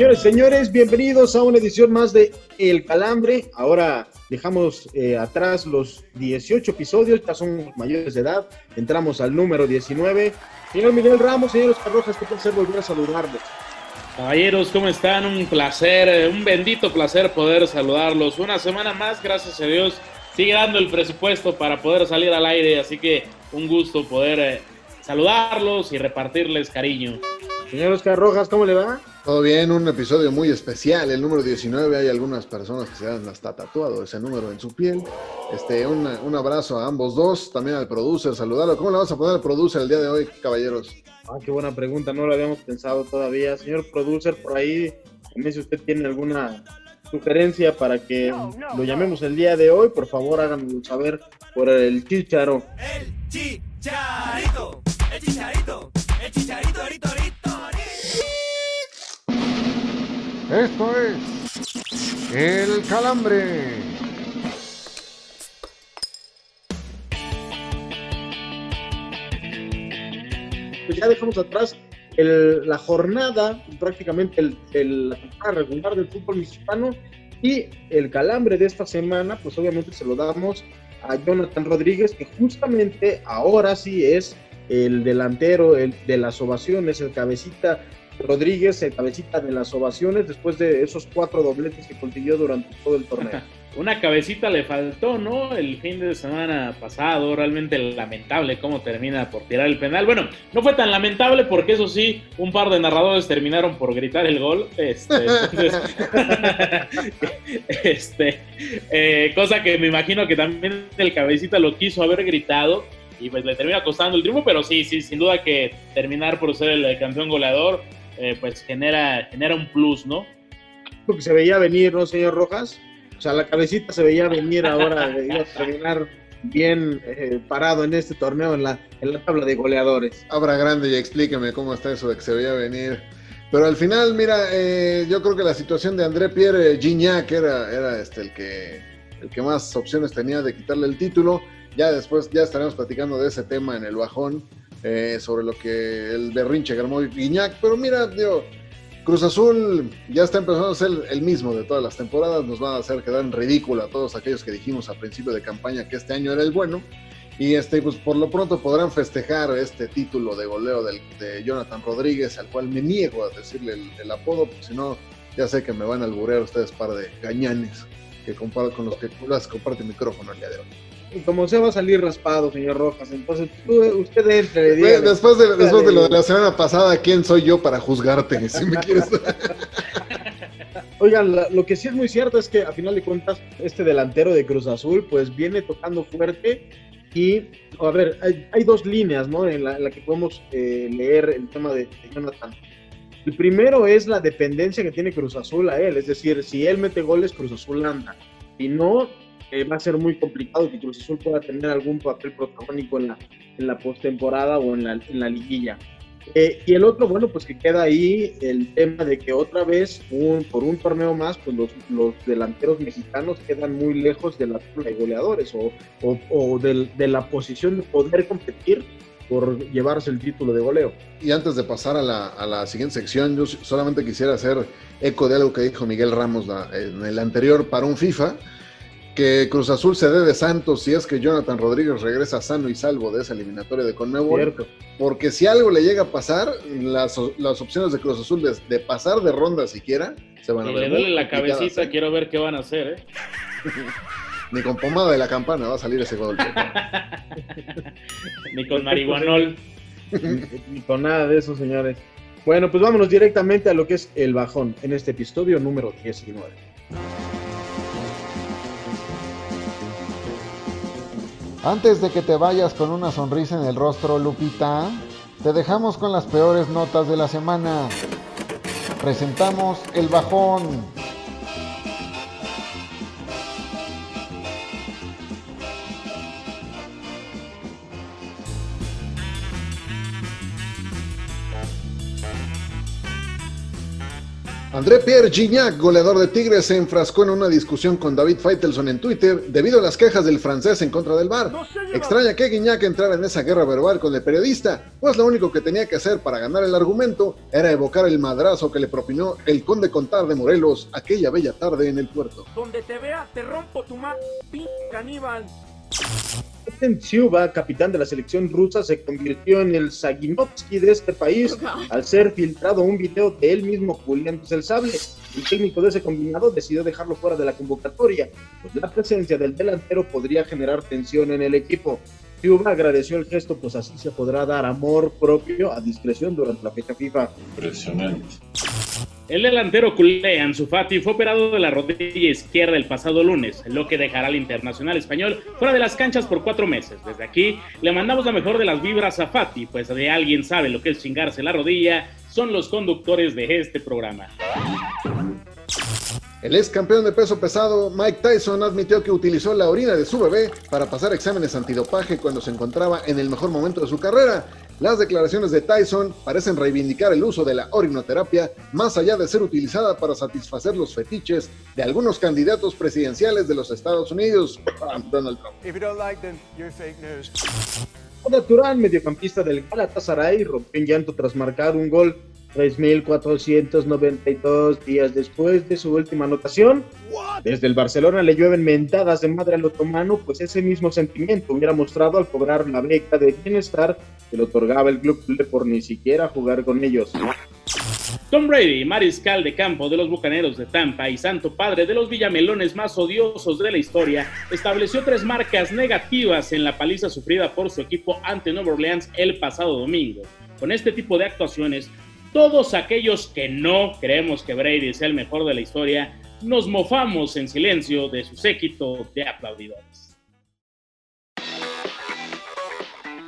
Señores, señores, bienvenidos a una edición más de El Calambre. Ahora dejamos eh, atrás los 18 episodios, ya son mayores de edad. Entramos al número 19. Señor Miguel Ramos, señor Oscar Rojas, qué placer volver a saludarles. Caballeros, ¿cómo están? Un placer, eh, un bendito placer poder saludarlos. Una semana más, gracias a Dios, sigue dando el presupuesto para poder salir al aire, así que un gusto poder eh, saludarlos y repartirles cariño. Señor Oscar Rojas, ¿cómo le va? Todo bien, un episodio muy especial, el número 19, hay algunas personas que se han hasta tatuado ese número en su piel. Este, un, un abrazo a ambos dos, también al producer, saludarlo. ¿Cómo le vas a poner al producer el día de hoy, caballeros? Ah, qué buena pregunta, no lo habíamos pensado todavía. Señor producer, por ahí, también si usted tiene alguna sugerencia para que lo llamemos el día de hoy, por favor háganoslo saber por el chicharo. El chicharito, el chicharito, el chicharito, Esto es El Calambre. pues ya dejamos atrás el- la jornada, prácticamente el, el- la temporada regular del fútbol mexicano y el calambre de esta semana, pues obviamente se lo damos a Jonathan Rodríguez, que justamente ahora sí es el delantero el de las ovaciones, el cabecita Rodríguez, el cabecita de las ovaciones, después de esos cuatro dobletes que consiguió durante todo el torneo. Una cabecita le faltó, ¿no? El fin de semana pasado, realmente lamentable cómo termina por tirar el penal. Bueno, no fue tan lamentable porque eso sí, un par de narradores terminaron por gritar el gol. Este, entonces, este, eh, cosa que me imagino que también el cabecita lo quiso haber gritado y pues le termina costando el triunfo, pero sí, sí, sin duda que terminar por ser el campeón goleador, eh, pues genera, genera un plus, ¿no? Porque se veía venir, ¿no, señor Rojas? O sea, la cabecita se veía venir ahora, eh, iba a terminar bien eh, parado en este torneo en la, en la tabla de goleadores. Abra grande y explíqueme cómo está eso de que se veía venir. Pero al final, mira, eh, yo creo que la situación de André Pierre Gignac era, era este, el, que, el que más opciones tenía de quitarle el título. Ya después, ya estaremos platicando de ese tema en el bajón, eh, sobre lo que el berrinche que armó Gignac. Pero mira, digo, Cruz Azul ya está empezando a ser el mismo de todas las temporadas. Nos van a hacer quedar en ridículo a todos aquellos que dijimos a principio de campaña que este año era el bueno. Y este, pues por lo pronto podrán festejar este título de goleo de Jonathan Rodríguez, al cual me niego a decirle el, el apodo, porque si no, ya sé que me van a alburear ustedes par de gañanes que comparo con los que las comparte micrófono el día de hoy. Como se va a salir raspado, señor Rojas, entonces tú- usted entre, dígame. Después de, después de lo de la semana pasada, ¿quién soy yo para juzgarte? Si me quieres. Oigan, lo que sí es muy cierto es que a final de cuentas este delantero de Cruz Azul pues viene tocando fuerte y a ver, hay, hay dos líneas, ¿no? En la, en la que podemos eh, leer el tema de, de Jonathan. El primero es la dependencia que tiene Cruz Azul a él, es decir, si él mete goles, Cruz Azul anda. Si no, eh, va a ser muy complicado que Cruz Azul pueda tener algún papel protagónico en la, en la postemporada o en la, en la liguilla. Eh, y el otro, bueno, pues que queda ahí el tema de que otra vez, un, por un torneo más, pues los, los delanteros mexicanos quedan muy lejos de la de goleadores o, o, o del- de la posición de poder competir por llevarse el título de goleo. Y antes de pasar a la, a la siguiente sección, yo solamente quisiera hacer eco de algo que dijo Miguel Ramos la- en el anterior para un FIFA, que Cruz Azul se dé de Santos si es que Jonathan Rodríguez regresa sano y salvo de esa eliminatoria de Conmebol, ¿Cierto? porque si algo le llega a pasar, las, las opciones de Cruz Azul de, de pasar de ronda siquiera se van a Y ver le duele la cabecita, ¿eh? quiero ver qué van a hacer, ¿eh? Ni con pomada de la campana va a salir ese gol. Ni con marihuanol. Ni con nada de eso, señores. Bueno, pues vámonos directamente a lo que es el bajón en este episodio número 19. Antes de que te vayas con una sonrisa en el rostro, Lupita, te dejamos con las peores notas de la semana. Presentamos el bajón. André Pierre Gignac, goleador de Tigres, se enfrascó en una discusión con David Feitelson en Twitter debido a las quejas del francés en contra del bar. Extraña que Gignac entrara en esa guerra verbal con el periodista, pues lo único que tenía que hacer para ganar el argumento era evocar el madrazo que le propinó el conde Contar de Morelos aquella bella tarde en el puerto. Donde te vea, te rompo tu madre, caníbal. Tsiuba, capitán de la selección rusa, se convirtió en el Zaginovsky de este país al ser filtrado un video de él mismo juliándose el sable. El técnico de ese combinado decidió dejarlo fuera de la convocatoria, pues la presencia del delantero podría generar tensión en el equipo. Tsiuba agradeció el gesto, pues así se podrá dar amor propio a discreción durante la fecha FIFA. Impresionante. El delantero culé Ansu Fati fue operado de la rodilla izquierda el pasado lunes, lo que dejará al internacional español fuera de las canchas por cuatro meses. Desde aquí le mandamos la mejor de las vibras a Fati, pues de alguien sabe lo que es chingarse la rodilla, son los conductores de este programa. El ex campeón de peso pesado Mike Tyson admitió que utilizó la orina de su bebé para pasar exámenes antidopaje cuando se encontraba en el mejor momento de su carrera. Las declaraciones de Tyson parecen reivindicar el uso de la orinoterapia más allá de ser utilizada para satisfacer los fetiches de algunos candidatos presidenciales de los Estados Unidos. Donald Trump. Oda Turán, mediocampista del Galatasaray, rompió en llanto tras marcar un gol 3.492 días después de su última anotación. Desde el Barcelona le llueven mentadas de madre al otomano, pues ese mismo sentimiento hubiera mostrado al cobrar la beca de bienestar que le otorgaba el club por ni siquiera jugar con ellos. Tom Brady, mariscal de campo de los Bucaneros de Tampa y santo padre de los villamelones más odiosos de la historia, estableció tres marcas negativas en la paliza sufrida por su equipo ante Nueva Orleans el pasado domingo. Con este tipo de actuaciones, todos aquellos que no creemos que Brady sea el mejor de la historia, nos mofamos en silencio de su séquito de aplaudidores.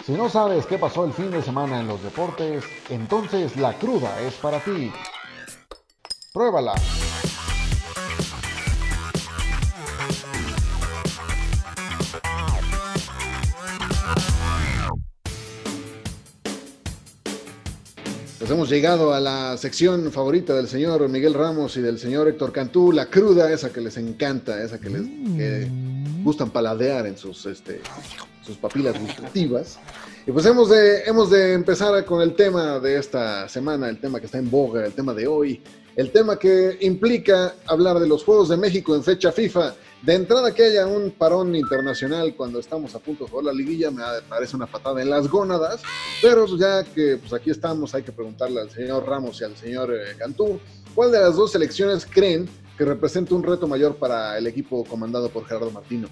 Si no sabes qué pasó el fin de semana en los deportes, entonces la cruda es para ti. Pruébala. Hemos llegado a la sección favorita del señor Miguel Ramos y del señor Héctor Cantú, la cruda, esa que les encanta, esa que les que gustan paladear en sus, este, sus papilas gustativas. Y pues hemos de, hemos de empezar con el tema de esta semana, el tema que está en boga, el tema de hoy, el tema que implica hablar de los Juegos de México en fecha FIFA. De entrada que haya un parón internacional cuando estamos a punto de jugar la liguilla me parece una patada en las gónadas, pero pues ya que pues aquí estamos hay que preguntarle al señor Ramos y al señor eh, Cantú, ¿cuál de las dos selecciones creen que representa un reto mayor para el equipo comandado por Gerardo Martino?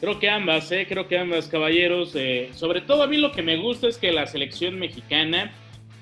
Creo que ambas, ¿eh? creo que ambas, caballeros. Eh, sobre todo a mí lo que me gusta es que la selección mexicana,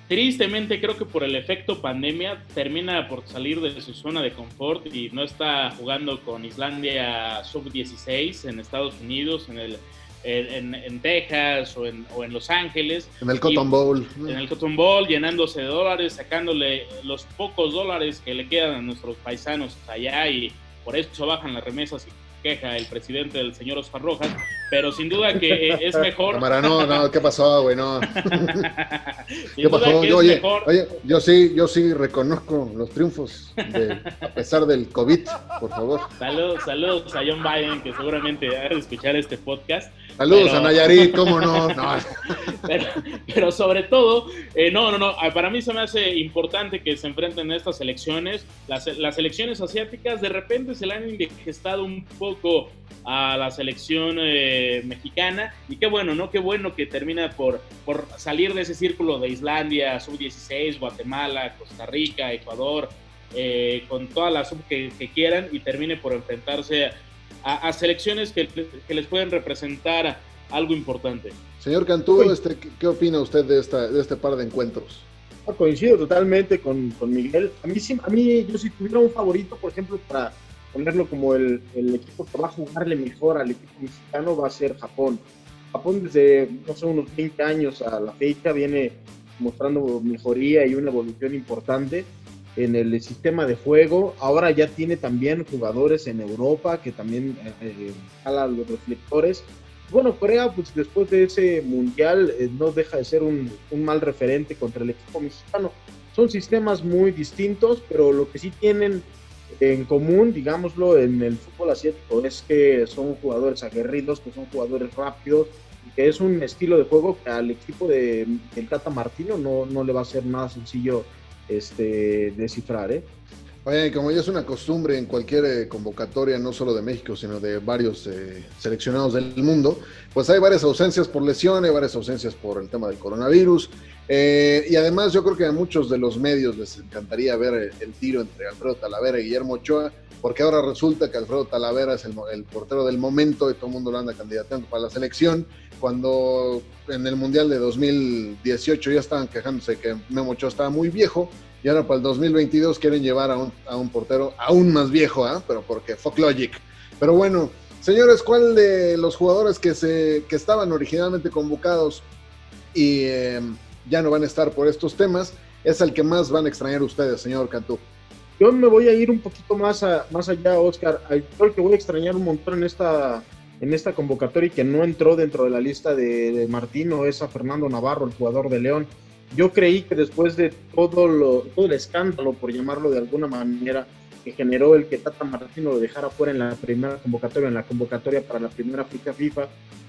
tristemente creo que por el efecto pandemia, termina por salir de su zona de confort y no está jugando con Islandia sub-16 en Estados Unidos, en el en, en Texas o en, o en, Los Ángeles. En el Cotton Bowl. En el Cotton Bowl, llenándose de dólares, sacándole los pocos dólares que le quedan a nuestros paisanos allá y por eso bajan las remesas y queja el presidente del señor Oscar Rojas, pero sin duda que eh, es mejor. Cámara, no, no, ¿qué pasó, güey? No. ¿Qué pasó? Yo, oye, mejor... oye, yo sí, yo sí reconozco los triunfos de, a pesar del COVID, por favor. Saludos, saludos a John Biden, que seguramente va a escuchar este podcast. Saludos pero... a Nayarit, cómo no. no. pero, pero, sobre todo, eh, no, no, no, para mí se me hace importante que se enfrenten estas elecciones. Las, las elecciones asiáticas de repente se le han indigestado un poco a la selección eh, mexicana y qué bueno, ¿no? Qué bueno que termina por, por salir de ese círculo de Islandia, sub-16, Guatemala, Costa Rica, Ecuador, eh, con todas las sub que, que, quieran y termine por enfrentarse a, a selecciones que, que, les pueden representar algo importante. Señor Cantú, este, ¿qué opina usted de, esta, de este par de encuentros? Ah, coincido totalmente con, con Miguel. A mí, sí, a mí, yo si tuviera un favorito, por ejemplo, para ponerlo como el, el, equipo que va a jugarle mejor al equipo mexicano va a ser Japón. Japón desde, no sé, unos 20 años a la fecha viene mostrando mejoría y una evolución importante en el sistema de juego. Ahora ya tiene también jugadores en Europa que también eh, los reflectores. Bueno, Corea, pues después de ese mundial, eh, no deja de ser un, un, mal referente contra el equipo mexicano. Son sistemas muy distintos, pero lo que sí tienen en común, digámoslo, en el fútbol asiático es que son jugadores aguerridos, que son jugadores rápidos, que es un estilo de juego que al equipo de, del Tata Martino no, no le va a ser nada sencillo este, descifrar. ¿eh? Oye, como ya es una costumbre en cualquier eh, convocatoria, no solo de México, sino de varios eh, seleccionados del mundo, pues hay varias ausencias por lesión, hay varias ausencias por el tema del coronavirus. Eh, y además yo creo que a muchos de los medios les encantaría ver el, el, tiro entre Alfredo Talavera y Guillermo Ochoa, porque ahora resulta que Alfredo Talavera es el, el, portero del momento y todo el mundo lo anda candidateando para la selección, cuando en el Mundial de 2018 ya estaban quejándose que Memo Ochoa estaba muy viejo, y ahora para el 2022 quieren llevar a un, a un portero aún más viejo, ¿eh? pero porque fuck logic. Pero bueno, señores, ¿cuál de los jugadores que, se, que estaban originalmente convocados y eh, ya no van a estar por estos temas es el que más van a extrañar ustedes, señor Cantú? Yo me voy a ir un poquito más, a, más allá, Oscar. El que voy a extrañar un montón en esta, en esta convocatoria y que no entró dentro de la lista de, de Martino es a Fernando Navarro, el jugador de León yo creí que después de todo, lo, todo el escándalo, por llamarlo de alguna manera, que generó el que Tata Martino lo dejara fuera en la primera convocatoria, en la convocatoria para la primera FIFA FIFA,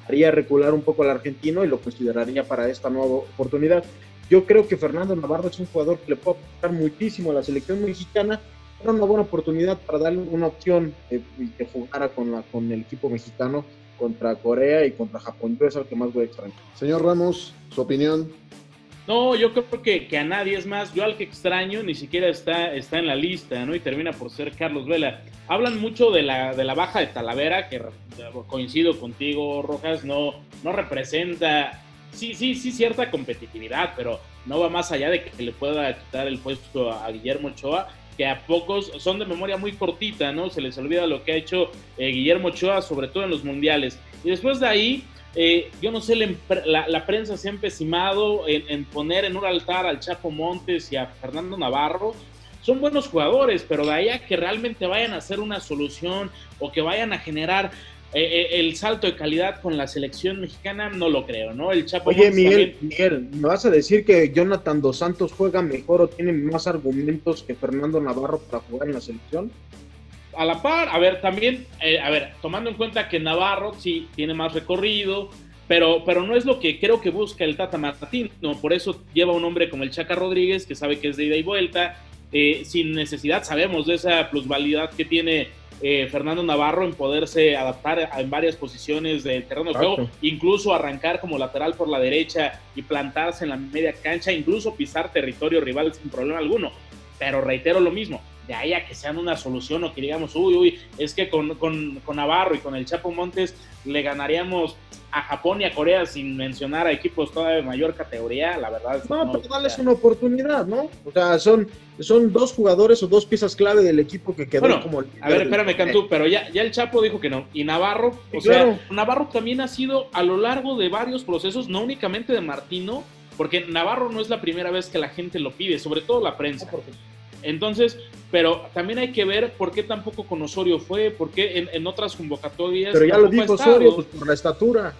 haría recular un poco al argentino y lo consideraría para esta nueva oportunidad. Yo creo que Fernando Navarro es un jugador que le puede aportar muchísimo a la selección mexicana, era una buena oportunidad para darle una opción eh, que jugara con, la, con el equipo mexicano contra Corea y contra Japón. Yo es el que más voy a extrañar. Señor Ramos, su opinión. No, yo creo que, que, a nadie es más. Yo al que extraño ni siquiera está, está en la lista, ¿no? Y termina por ser Carlos Vela. Hablan mucho de la, de la baja de Talavera, que coincido contigo, Rojas, no, no representa, sí, sí, sí, cierta competitividad, pero no va más allá de que le pueda quitar el puesto a, Guillermo Ochoa, que a pocos son de memoria muy cortita, ¿no? Se les olvida lo que ha hecho eh, Guillermo Ochoa, sobre todo en los mundiales. Y después de ahí, eh, yo no sé, la, la, la, prensa se ha empecinado en, en, poner en un altar al Chapo Montes y a Fernando Navarro. Son buenos jugadores, pero de ahí a que realmente vayan a hacer una solución o que vayan a generar eh, eh, el salto de calidad con la selección mexicana, no lo creo, ¿no? El Chapo Oye, Miguel, también... Miguel, ¿me vas a decir que Jonathan Dos Santos juega mejor o tiene más argumentos que Fernando Navarro para jugar en la selección? A la par, a ver, también, eh, a ver, tomando en cuenta que Navarro sí tiene más recorrido, pero, pero no es lo que creo que busca el Tata Martín, no, por eso lleva un hombre como el Chaca Rodríguez, que sabe que es de ida y vuelta, eh, sin necesidad, sabemos de esa plusvalidad que tiene eh, Fernando Navarro en poderse adaptar a, en varias posiciones del terreno de juego, incluso arrancar como lateral por la derecha y plantarse en la media cancha, incluso pisar territorio rival sin problema alguno. Pero reitero lo mismo, de ahí a que sean una solución o que digamos, uy, uy, es que con, con, con, Navarro y con el Chapo Montes le ganaríamos a Japón y a Corea sin mencionar a equipos todavía de mayor categoría, la verdad. No, no pero darles una oportunidad, ¿no? O sea, son, son dos jugadores o dos piezas clave del equipo que quedó bueno, como... A ver, espérame, Cantú, pero ya, ya el Chapo dijo que no. Y Navarro, o claro. sea, Navarro también ha sido a lo largo de varios procesos, no únicamente de Martino, porque Navarro no es la primera vez que la gente lo pide, sobre todo la prensa. Entonces, pero también hay que ver por qué tampoco con Osorio fue, por quue en, en, otras convocatorias. Pero ya lo dijo Osorio, pues por la estatura.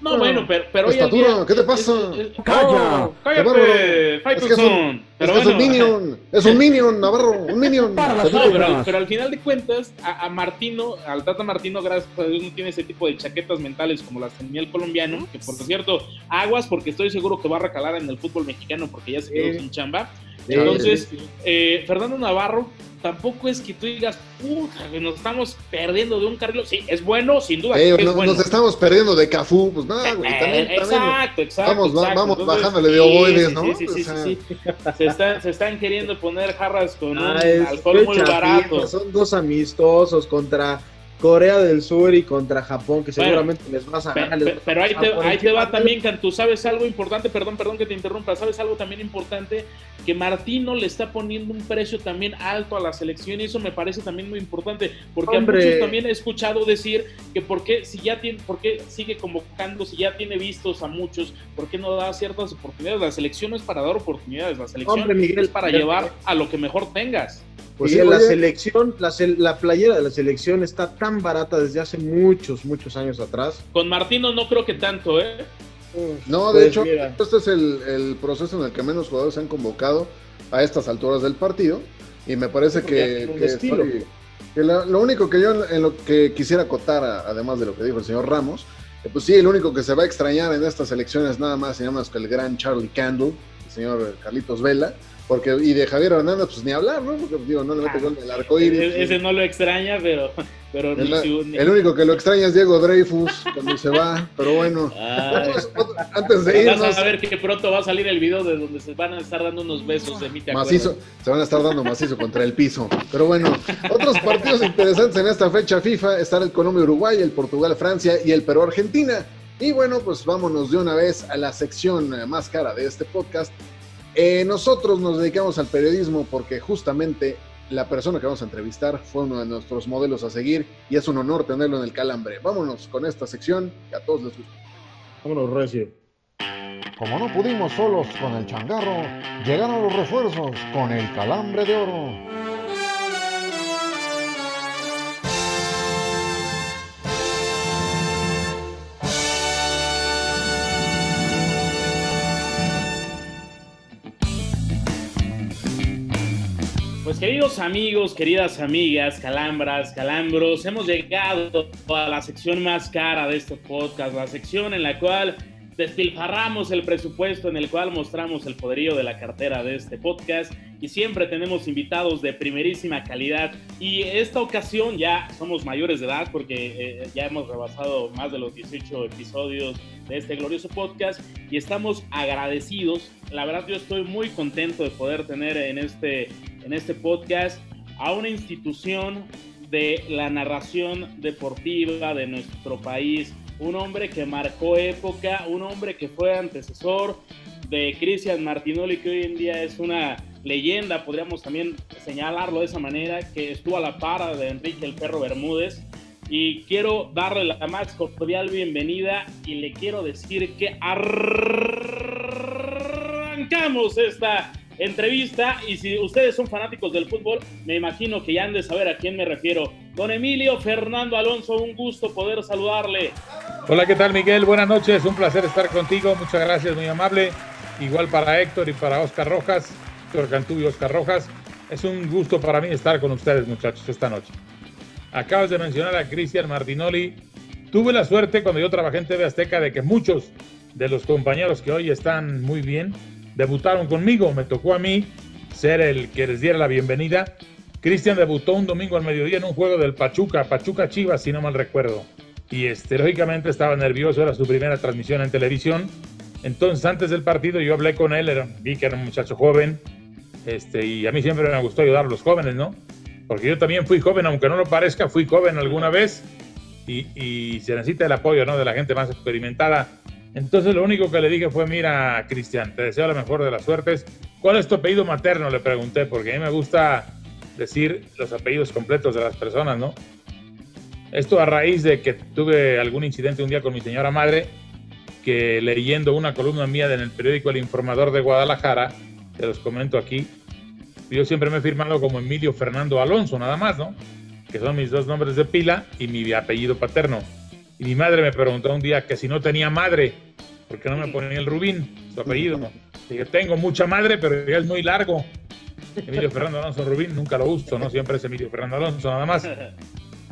No, no, bueno, pero, pero hoy estatura, día, ¿qué te pasa? Es, es, ¡Calla! ¡Cállate! Es que es un, pero es, que bueno, es un minion, es un minion, Navarro, un minion. no, pero, pero, al final de cuentas, a, a, Martino, al Tata Martino, gracias a Dios, no tiene ese tipo de chaquetas mentales como las tenía el colombiano, que por cierto, aguas, porque estoy seguro que va a recalar en el fútbol mexicano porque ya se quedó sin chamba. Entonces, eh, Fernando Navarro tampoco es que tú digas, puta, nos estamos perdiendo de un carril. Sí, es bueno, sin duda. Eh, es no, bueno. Nos estamos perdiendo de Cafú, pues nada, güey. También, exacto, también, exacto. Vamos, exacto. vamos Entonces, bajándole de ovoides, sí, ¿no? Sí, sí, sí, o sea, sí, sí. Se, están, se están queriendo poner jarras con Ah, un alcohol muy barato. Son dos amistosos contra Corea del Sur y contra Japón, que Bueno, seguramente les vas a ganar. Pero ahí te, ahí va también, Cantú, ¿sabes algo importante? Perdón, perdón que te interrumpa, ¿sabes algo también importante? Que Martino le está poniendo un precio también alto a la selección y eso me parece también muy importante, porque Hombre. a muchos también he escuchado decir que por qué, si ya tiene, por qué sigue convocando, si ya tiene vistos a muchos, por qué no da ciertas oportunidades. La selección no es para dar oportunidades, la selección Hombre, Miguel, es para Miguel, llevar a lo que mejor tengas. Pues sí, la selección, la, la playera de la selección está tan barata desde hace muchos, muchos años atrás. Con Martino no creo que tanto, ¿eh? No, de Pues hecho, mira. este es el, el proceso en el que menos jugadores se han convocado a estas alturas del partido. Y me parece que, que estilo. estoy- que la- lo único que yo en, lo que quisiera acotar, además de lo que dijo el señor Ramos, que pues sí, el único que se va a extrañar en estas elecciones nada más y nada más que el gran Charlie Candle, señor Carlitos Vela, porque y de Javier Hernández, pues ni hablar, ¿no? Porque digo, no le mete gol del arco iris. Ese no lo extraña, pero... pero El, ni su- ni- el único que lo extraña es Diego Dreyfus cuando se va, pero bueno. Otros- otros- antes de irnos, Vas a ver que pronto va a salir el video de donde se van a estar dando unos besos de mí, ¿te acuerdas? macizo, se van a estar dando macizo contra el piso. Pero bueno, otros partidos interesantes en esta fecha FIFA están el Colombia-Uruguay, el Portugal-Francia y el Perú-Argentina. Y bueno, pues vámonos de una vez a la sección eh, más cara de este podcast. Eh, nosotros nos dedicamos al periodismo porque justamente la persona que vamos a entrevistar fue uno de nuestros modelos a seguir y es un honor tenerlo en el calambre. Vámonos con esta sección que a todos les gusta. Vámonos, Recio. Como no pudimos solos con el changarro, llegaron los refuerzos con el calambre de oro. Pues queridos amigos, queridas amigas, calambras, calambros, hemos llegado a la sección más cara de este podcast, la sección en la cual despilfarramos el presupuesto, en el cual mostramos el poderío de la cartera de este podcast y siempre tenemos invitados de primerísima calidad y esta ocasión ya somos mayores de edad porque eh, ya hemos rebasado más de los 18 episodios de este glorioso podcast y estamos agradecidos. La verdad yo estoy muy contento de poder tener en este, en este podcast a una institución de la narración deportiva de nuestro país, un hombre que marcó época, un hombre que fue antecesor de Cristian Martinoli, que hoy en día es una leyenda, podríamos también señalarlo de esa manera, que estuvo a la par de Enrique el Perro Bermúdez. Y quiero darle la más cordial bienvenida y le quiero decir que arrancamos esta entrevista y si ustedes son fanáticos del fútbol, me imagino que ya han de saber a quién me refiero. Don Emilio Fernando Alonso, un gusto poder saludarle. Hola, ¿qué tal Miguel? Buenas noches, un placer estar contigo, muchas gracias, muy amable. Igual para Héctor y para Oscar Rojas, Héctor Cantú y Oscar Rojas. Es un gusto para mí estar con ustedes, muchachos, esta noche. Acabas de mencionar a Cristian Martinoli. Tuve la suerte cuando yo trabajé en TV Azteca de que muchos de los compañeros que hoy están muy bien debutaron conmigo. Me tocó a mí ser el que les diera la bienvenida. Cristian debutó un domingo al mediodía en un juego del Pachuca, Pachuca Chivas, si no mal recuerdo. Y este, lógicamente estaba nervioso, era su primera transmisión en televisión. Entonces, antes del partido, yo hablé con él, era, vi que era un muchacho joven, este, y a mí siempre me gustó ayudar a los jóvenes, ¿no? Porque yo también fui joven, aunque no lo parezca, fui joven alguna vez, y, y se necesita el apoyo, ¿no? De la gente más experimentada. Entonces, lo único que le dije fue: Mira, Cristian, te deseo la mejor de las suertes. ¿Cuál es tu apellido materno? Le pregunté, porque a mí me gusta decir los apellidos completos de las personas, ¿no? Esto a raíz de que tuve algún incidente un día con mi señora madre, que leyendo una columna mía en el periódico El Informador de Guadalajara, te los comento aquí, yo siempre me he firmado como Emilio Fernando Alonso, nada más, ¿no? Que son mis dos nombres de pila y mi apellido paterno. Y mi madre me preguntó un día que si no tenía madre, ¿por qué no me ponía el Rubín, su apellido? Dije, tengo mucha madre, pero ya es muy largo. Emilio Fernando Alonso Rubín, nunca lo uso, ¿no? Siempre es Emilio Fernando Alonso, nada más.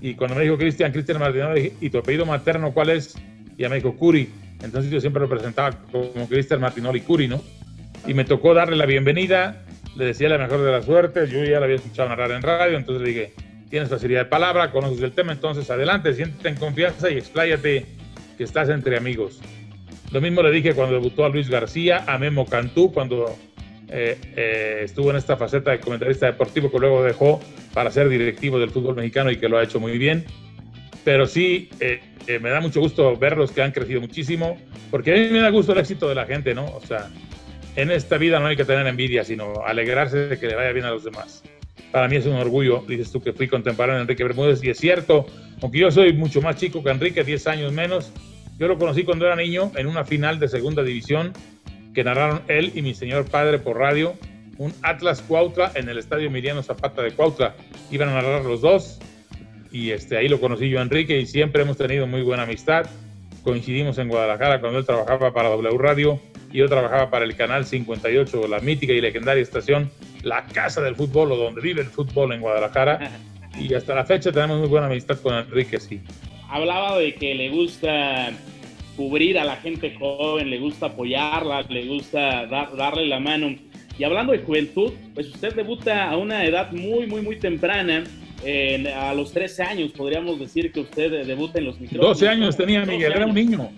Y cuando me dijo Cristian, Cristian Martinoli, dije, ¿y tu apellido materno cuál es? Y ella me dijo Curi. Entonces yo siempre lo presentaba como Cristian Martinoli Curi, ¿no? Y me tocó darle la bienvenida, le decía la mejor de las suertes, yo ya la había escuchado narrar en radio, entonces le dije, tienes facilidad de palabra, conoces el tema, entonces adelante, siéntete en confianza y expláyate que estás entre amigos. Lo mismo le dije cuando debutó a Luis García, a Memo Cantú, cuando eh, eh, estuvo en esta faceta de comentarista deportivo que luego dejó para ser directivo del fútbol mexicano y que lo ha hecho muy bien. pero sí eh, me da mucho gusto verlos que han crecido muchísimo, porque a mí me da gusto el éxito de la gente, ¿no? O sea, en esta vida no hay que tener envidia, sino alegrarse de que le vaya bien a los demás. Para mí es un orgullo, dices tú que fui contemporáneo de Enrique Bermúdez, y es cierto, aunque yo soy mucho más chico que Enrique, 10 años menos, yo lo conocí cuando era niño en una final de segunda división que narraron él y mi señor padre por radio, un Atlas Cuautla en el estadio Emiliano Zapata de Cuautla. Iban a narrar los dos y este, ahí lo conocí yo Enrique y siempre hemos tenido muy buena amistad. Coincidimos en Guadalajara cuando él trabajaba para W Radio y yo trabajaba para el Canal 58, la mítica y legendaria estación La Casa del Fútbol o donde vive el fútbol en Guadalajara. Y hasta la fecha tenemos muy buena amistad con Enrique, sí. Hablaba de que le gusta cubrir a la gente joven, le gusta apoyarla, le gusta darle la mano. Y hablando de juventud, pues usted debuta a una edad muy, muy, muy temprana. a los 13 años podríamos decir que usted debuta en los micrófonos. 12 años tenía Miguel, era un niño.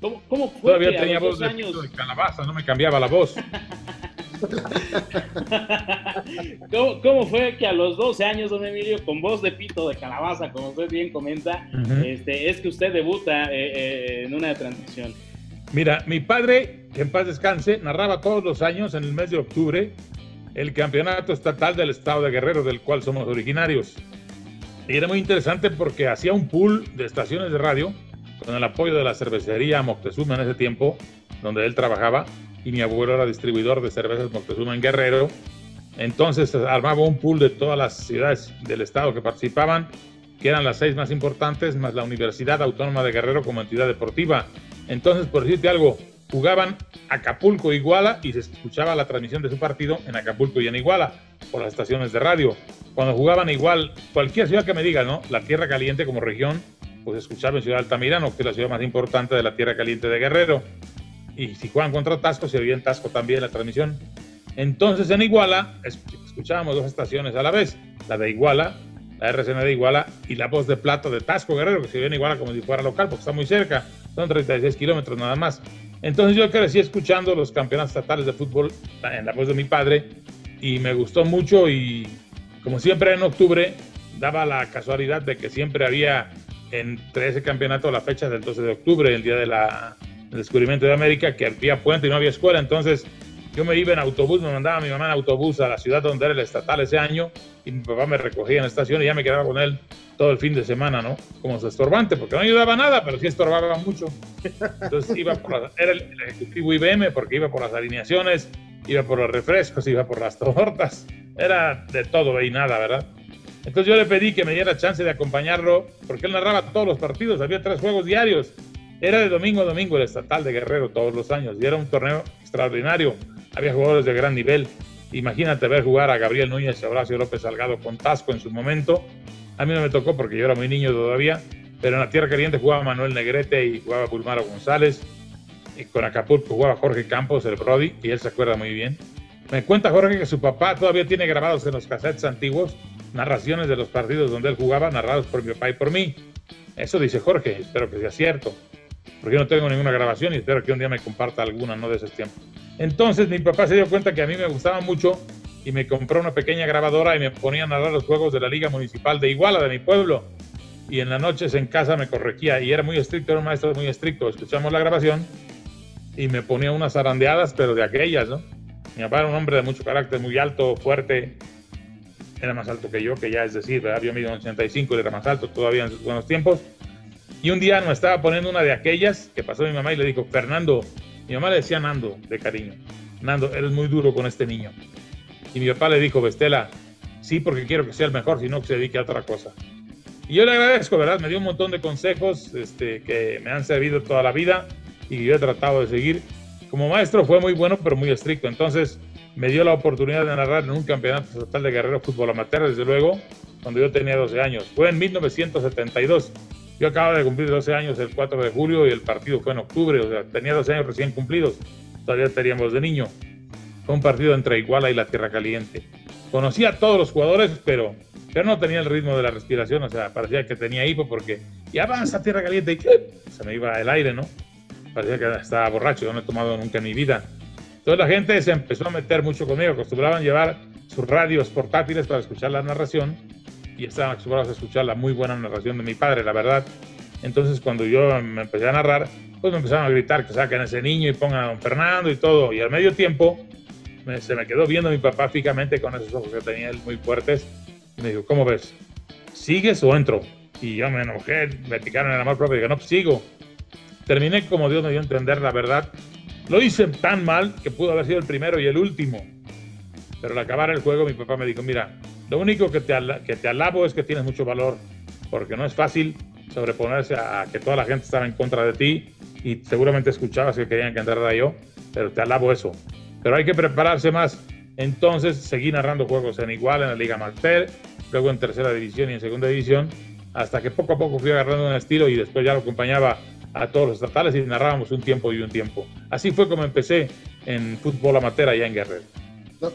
¿Cómo, fue Todavía tenía voz de, años... de calabaza, no me cambiaba la voz. ¿Cómo, fue que a los 12 años, don Emilio, con voz de pito de calabaza, como usted bien comenta, este, es que usted debuta eh, eh, en una transición? Mira, mi padre, que en paz descanse, narraba todos los años, en el mes de octubre, el campeonato estatal del estado de Guerrero, del cual somos originarios. Y era muy interesante porque hacía un pool de estaciones de radio con el apoyo de la cervecería Moctezuma en ese tiempo, donde él trabajaba, y mi abuelo era distribuidor de cervezas Moctezuma en Guerrero. Entonces armaba un pool de todas las ciudades del estado que participaban, que eran las seis más importantes, más la Universidad Autónoma de Guerrero como entidad deportiva. Entonces, por decirte algo, jugaban Acapulco Iguala y se escuchaba la transmisión de su partido en Acapulco y en Iguala por las estaciones de radio. Cuando jugaban igual, cualquier ciudad que me diga, ¿no? La Tierra Caliente como región, pues escuchaba en Ciudad Altamirano, que es la ciudad más importante de la Tierra Caliente de Guerrero y si juegan contra Tasco, se oía en Tasco también la transmisión. Entonces en Iguala escuchábamos dos estaciones a la vez, la de Iguala, la RCN de Iguala y la voz de plato de Tasco Guerrero, que se oía en Iguala como si fuera local, porque está muy cerca, son 36 kilómetros nada más. Entonces yo crecí escuchando los campeonatos estatales de fútbol en la voz de mi padre y me gustó mucho y como siempre en octubre daba la casualidad de que siempre había entre ese campeonato la fecha del 12 de octubre, el día de la el descubrimiento de América, que había puente y no había escuela. Entonces yo me iba en autobús, me mandaba mi mamá en autobús a la ciudad donde era el estatal ese año y mi papá me recogía en la estación y ya me quedaba con él todo el fin de semana, ¿no? Como su estorbante, porque no ayudaba nada, pero sí estorbaba mucho. Entonces iba por era el, ejecutivo IBM porque iba por las alineaciones, iba por los refrescos, iba por las tortas, era de todo y nada, ¿verdad? Entonces yo le pedí que me diera chance de acompañarlo porque él narraba todos los partidos, había tres juegos diarios era de domingo a domingo el estatal de Guerrero todos los años y era un torneo extraordinario. Había jugadores de gran nivel. Imagínate ver jugar a Gabriel Núñez y Horacio López Salgado con Tasco en su momento. A mí no me tocó porque yo era muy niño todavía, pero en la Tierra Caliente jugaba Manuel Negrete y jugaba Pulmaro González. Y con Acapulco jugaba Jorge Campos, el Brody, y él se acuerda muy bien. Me cuenta Jorge que su papá todavía tiene grabados en los cassettes antiguos narraciones de los partidos donde él jugaba, narrados por mi papá y por mí. Eso dice Jorge, espero que sea cierto porque yo no tengo ninguna grabación y espero que un día me comparta alguna, no de esos tiempos. Entonces mi papá se dio cuenta que a mí me gustaba mucho y me compró una pequeña grabadora y me ponía a narrar los juegos de la Liga Municipal de Iguala, de mi pueblo. Y en las noches en casa me corregía y era muy estricto, era un maestro muy estricto. Escuchamos la grabación y me ponía unas arandeadas, pero de aquellas, ¿no? Mi papá era un hombre de mucho carácter, muy alto, fuerte. Era más alto que yo, que ya es decir, ¿verdad? Yo mido 85 y era más alto todavía en sus buenos tiempos. Y un día me estaba poniendo una de aquellas que pasó mi mamá y le dijo, Fernando, mi mamá le decía Nando de cariño, Nando, eres muy duro con este niño. Y mi papá le dijo, Vestela, sí, porque quiero que sea el mejor, sino que se dedique a otra cosa. Y yo le agradezco, ¿verdad? Me dio un montón de consejos este, que me han servido toda la vida y yo he tratado de seguir. Como maestro fue muy bueno, pero muy estricto. Entonces me dio la oportunidad de narrar en un campeonato total de guerrero fútbol amateur, desde luego, cuando yo tenía 12 años. Fue en 1972. Yo acabo de cumplir 12 años el 4 de julio y el partido fue en octubre, o sea, tenía 12 años recién cumplidos, todavía teníamos de niño. Fue un partido entre Iguala y la Tierra Caliente. Conocía a todos los jugadores, pero, pero no tenía el ritmo de la respiración, o sea, parecía que tenía hipo porque ya avanza Tierra Caliente y se me iba el aire, ¿no? Parecía que estaba borracho, no he tomado nunca en mi vida. Entonces la gente se empezó a meter mucho conmigo, acostumbraban llevar sus radios portátiles para escuchar la narración y estaban acostumbrados a escuchar la muy buena narración de mi padre, la verdad. Entonces cuando yo me empecé a narrar, pues me empezaron a gritar que saquen a ese niño y pongan a don Fernando y todo. Y al medio tiempo me- se me quedó viendo mi papá fijamente con esos ojos que tenía él muy fuertes. Y me dijo, ¿cómo ves? ¿Sigues o entro? Y yo me enojé, me picaron el amor propio y dije, no, pues sigo. Terminé como Dios me dio a entender la verdad. Lo hice tan mal que pudo haber sido el primero y el último. Pero al acabar el juego, mi papá me dijo: Mira, lo único que te, alabo es que tienes mucho valor, porque no es fácil sobreponerse a que toda la gente estaba en contra de ti y seguramente escuchabas que querían que entrara yo, pero te alabo eso. Pero hay que prepararse más. Entonces seguí narrando juegos en igual en la Liga Master, luego en tercera división y en segunda división, hasta que poco a poco fui agarrando un estilo y después ya lo acompañaba a todos los estatales y narrábamos un tiempo y un tiempo. Así fue como empecé en fútbol amateur allá en Guerrero.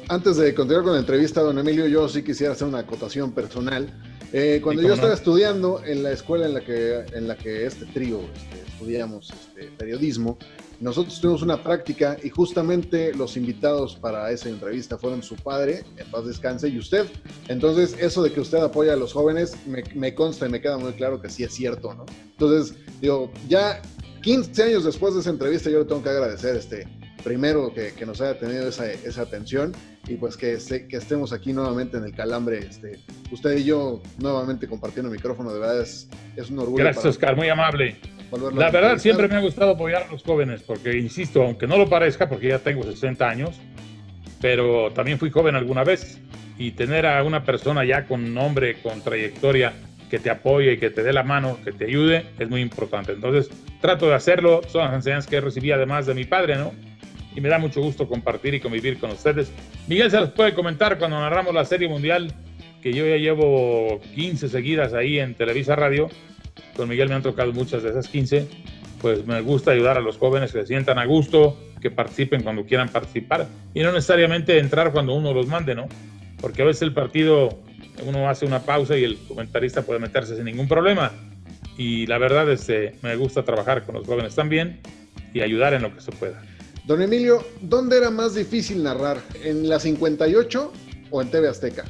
Antes de continuar con la entrevista, don Emilio, yo sí quisiera hacer una acotación personal. Eh, cuando yo cómo no. estaba estudiando en la escuela en la que, en la que este trío este, estudiamos este, periodismo, nosotros tuvimos una práctica y justamente los invitados para esa entrevista fueron su padre, en paz descanse, y usted. Entonces, eso de que usted apoya a los jóvenes, me, me consta y me queda muy claro que sí es cierto, ¿no? Entonces, digo, ya 15 años después de esa entrevista, yo le tengo que agradecer este, primero que, que nos haya tenido esa, esa atención y pues que, esté- que estemos aquí nuevamente en el calambre, este, usted y yo nuevamente compartiendo el micrófono, de verdad es, es un orgullo. Gracias, Oscar, muy amable. La verdad, siempre me ha gustado apoyar a los jóvenes, porque, insisto, aunque no lo parezca, porque ya tengo 60 años, pero también fui joven alguna vez, y tener a una persona ya con nombre, con trayectoria, que te apoye y que te dé la mano, que te ayude, es muy importante. Entonces, trato de hacerlo, son las enseñanzas que recibí además de mi padre, ¿no? Y me da mucho gusto compartir y convivir con ustedes. Miguel se los puede comentar cuando narramos la Serie Mundial, que yo ya llevo 15 seguidas ahí en Televisa Radio. Con Miguel me han tocado muchas de esas 15. Pues me gusta ayudar a los jóvenes que se sientan a gusto, que participen cuando quieran participar y no necesariamente entrar cuando uno los mande, ¿no? Porque a veces el partido, uno hace una pausa y el comentarista puede meterse sin ningún problema. Y la verdad, este, me gusta trabajar con los jóvenes también y ayudar en lo que se pueda. Don Emilio, ¿dónde era más difícil narrar? ¿En la 58 o en TV Azteca?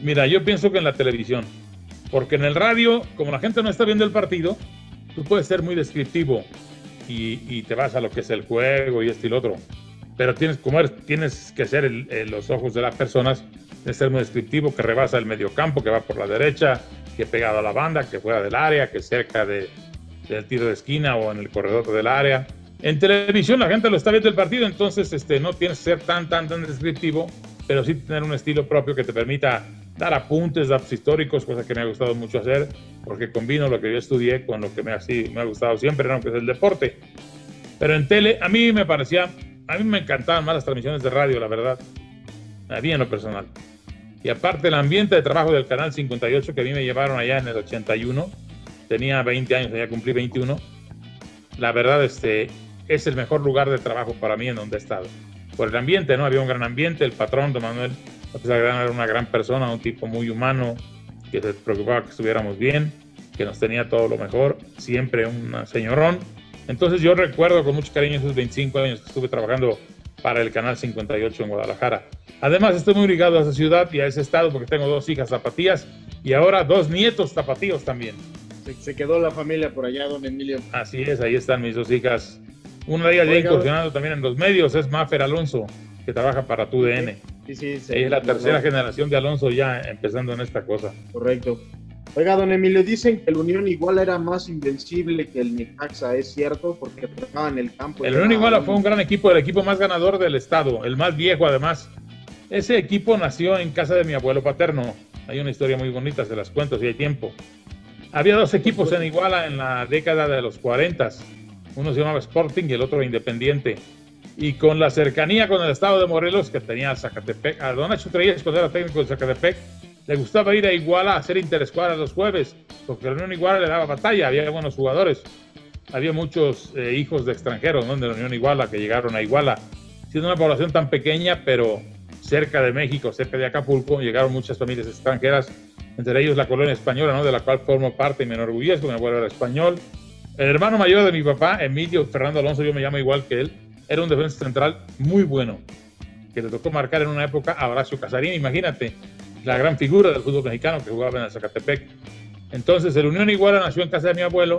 Mira, yo pienso que en la televisión, porque en el radio, como la gente no está viendo el partido, tú puedes ser muy descriptivo y, te vas a lo que es el juego y esto y lo otro. Pero tienes, como que ser el- los ojos de las personas, de ser muy descriptivo, que rebasa el mediocampo, que va por la derecha, que pegado a la banda, que fuera del área, que cerca de, del tiro de esquina o en el corredor del área. En televisión la gente lo está viendo el partido, entonces este, no tienes que ser tan, tan, tan descriptivo, pero sí tener un estilo propio que te permita dar apuntes, datos históricos, cosa que me ha gustado mucho hacer, porque combino lo que yo estudié con lo que me ha, sí, me ha gustado siempre, ¿no? que es el deporte. Pero en tele, a mí me parecía, a mí me encantaban más las transmisiones de radio, la verdad, a mí en lo personal. Y aparte el ambiente de trabajo del Canal 58 que a mí me llevaron allá en el 81, tenía 20 años, ya cumplí 21, la verdad este, es el mejor lugar de trabajo para mí en donde he estado. Por el ambiente, ¿no? Había un gran ambiente, el patrón de Manuel, a pesar de que era una gran persona, un tipo muy humano, que se preocupaba que estuviéramos bien, que nos tenía todo lo mejor, siempre un señorón. Entonces yo recuerdo con mucho cariño esos 25 años que estuve trabajando para el Canal 58 en Guadalajara. Además estoy muy ligado a esa ciudad y a ese estado porque tengo dos hijas zapatías y ahora dos nietos zapatíos también. Se, se quedó la familia por allá, don Emilio. Así es, ahí están mis dos hijas. Una de ellas ya incursionando también en los medios, es Mafer Alonso, que trabaja para TUDN. Sí, sí, sí. Ella es la tercera generación de Alonso ya empezando en esta cosa. Correcto. Oiga, don Emilio, dicen que el Unión igual era más invencible que el Necaxa, ¿es cierto? Porque trabajaba en el campo. El Unión Iguala fue un gran equipo, el equipo más ganador del estado, el más viejo además. Ese equipo nació en casa de mi abuelo paterno. Hay una historia muy bonita, se las cuento si hay tiempo. Había dos equipos en Iguala en la década de los 40. Uno se llamaba Sporting y el otro Independiente. Y con la cercanía con el estado de Morelos que tenía Zacatepec, a Don Nacho Treyes, cuando era técnico de Zacatepec, le gustaba ir a Iguala a hacer interescuadras los jueves, porque la Unión Iguala le daba batalla, había buenos jugadores. Había muchos eh, hijos de extranjeros ¿no? de la Unión Iguala que llegaron a Iguala, siendo una población tan pequeña, pero cerca de México, cerca de Acapulco, llegaron muchas familias extranjeras, entre ellos la colonia española, ¿no? de la cual formo parte y me enorgullezco, mi abuelo era español. El hermano mayor de mi papá, Emilio Fernando Alonso, yo me llamo igual que él, era un defensa central muy bueno, que le tocó marcar en una época a Horacio Casarín, imagínate. la gran figura del fútbol mexicano que jugaba en el Zacatepec. Entonces, el Unión Iguala nació en casa de mi abuelo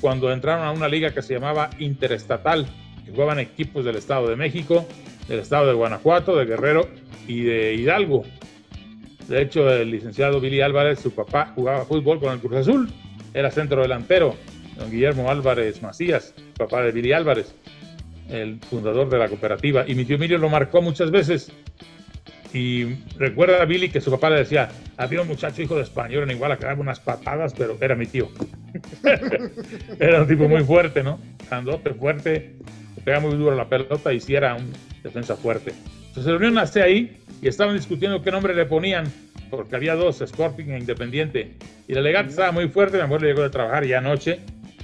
cuando entraron a una liga que se llamaba Interestatal, que jugaban equipos del Estado de México, del Estado de Guanajuato, de Guerrero y de Hidalgo. De hecho, el licenciado Billy Álvarez, su papá, jugaba fútbol con el Cruz Azul, era centro delantero. Don Guillermo Álvarez Macías, papá de Billy Álvarez, el fundador de la cooperativa. Y mi tío Emilio lo marcó muchas veces. Y recuerda a Billy que su papá le decía, había un muchacho hijo de español en Iguala que daba unas patadas, pero era mi tío. era un tipo muy fuerte, ¿no? Grandote, fuerte, pegaba muy duro la pelota y sí era un defensa fuerte. Entonces la Unión nace ahí y estaban discutiendo qué nombre le ponían, porque había dos, Scorpion e Independiente. Y el legado estaba muy fuerte, mi abuelo llegó de trabajar ya anoche,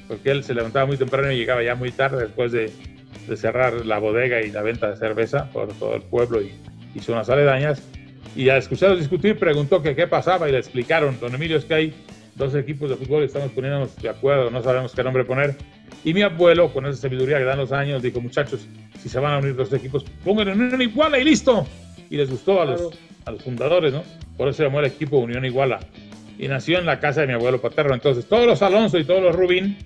porque él se levantaba muy temprano y llegaba ya muy tarde después de, de cerrar la bodega y la venta de cerveza por todo el pueblo y, y zonas aledañas. Y al escucharlos discutir, preguntó que qué pasaba y le explicaron, don Emilio, es que hay dos equipos de fútbol y estamos poniéndonos de acuerdo, no sabemos qué nombre poner. Y mi abuelo, con esa sabiduría que dan los años, dijo, muchachos, si se van a unir dos equipos, pongan Unión Iguala y listo. Y les gustó a los, a los fundadores, ¿no? Por eso se llamó el equipo Unión Iguala. Y nació en la casa de mi abuelo paterno. Entonces, todos los Alonso y todos los Rubín,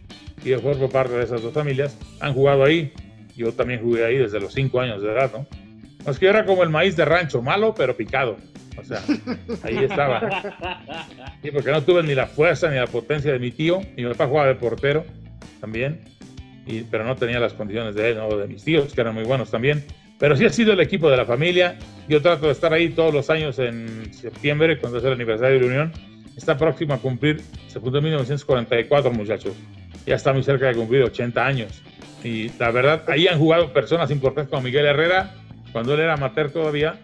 y yo formo parte de esas dos familias, han jugado ahí. Yo también jugué ahí desde los cinco años de edad, ¿no? Es que era como el maíz de rancho, malo pero picado. O sea, ahí estaba. Sí, porque no tuve ni la fuerza ni la potencia de mi tío. Mi papá jugaba de portero también, y, pero no tenía las condiciones de él, no de mis tíos, que eran muy buenos también. Pero sí ha sido el equipo de la familia. Yo trato de estar ahí todos los años en septiembre, cuando es el aniversario de la Unión. Está próximo a cumplir, se fundó en 1944, muchachos. Ya está muy cerca de cumplir 80 años. Y la verdad, ahí han jugado personas importantes como Miguel Herrera, cuando él era amateur todavía,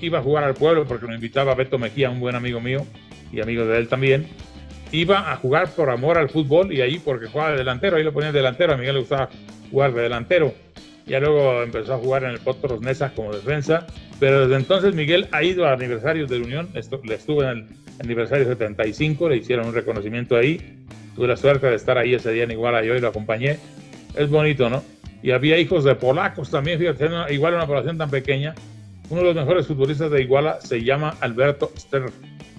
iba a jugar al pueblo porque lo invitaba Beto Mejía, un buen amigo mío y amigo de él también. Iba a jugar por amor al fútbol y ahí porque jugaba de delantero, ahí lo ponía de delantero, a Miguel le gustaba jugar de delantero. Ya luego empezó a jugar en el Potros Nesa como defensa, pero desde entonces Miguel ha ido a aniversarios de la Unión, le estuvo en el aniversario 75, le hicieron un reconocimiento ahí, tuve la suerte de estar ahí ese día en Iguala y hoy lo acompañé. Es bonito, ¿no? Y había hijos de polacos también, fíjate, igual una población tan pequeña, uno de los mejores futbolistas de Iguala se llama Alberto Ster,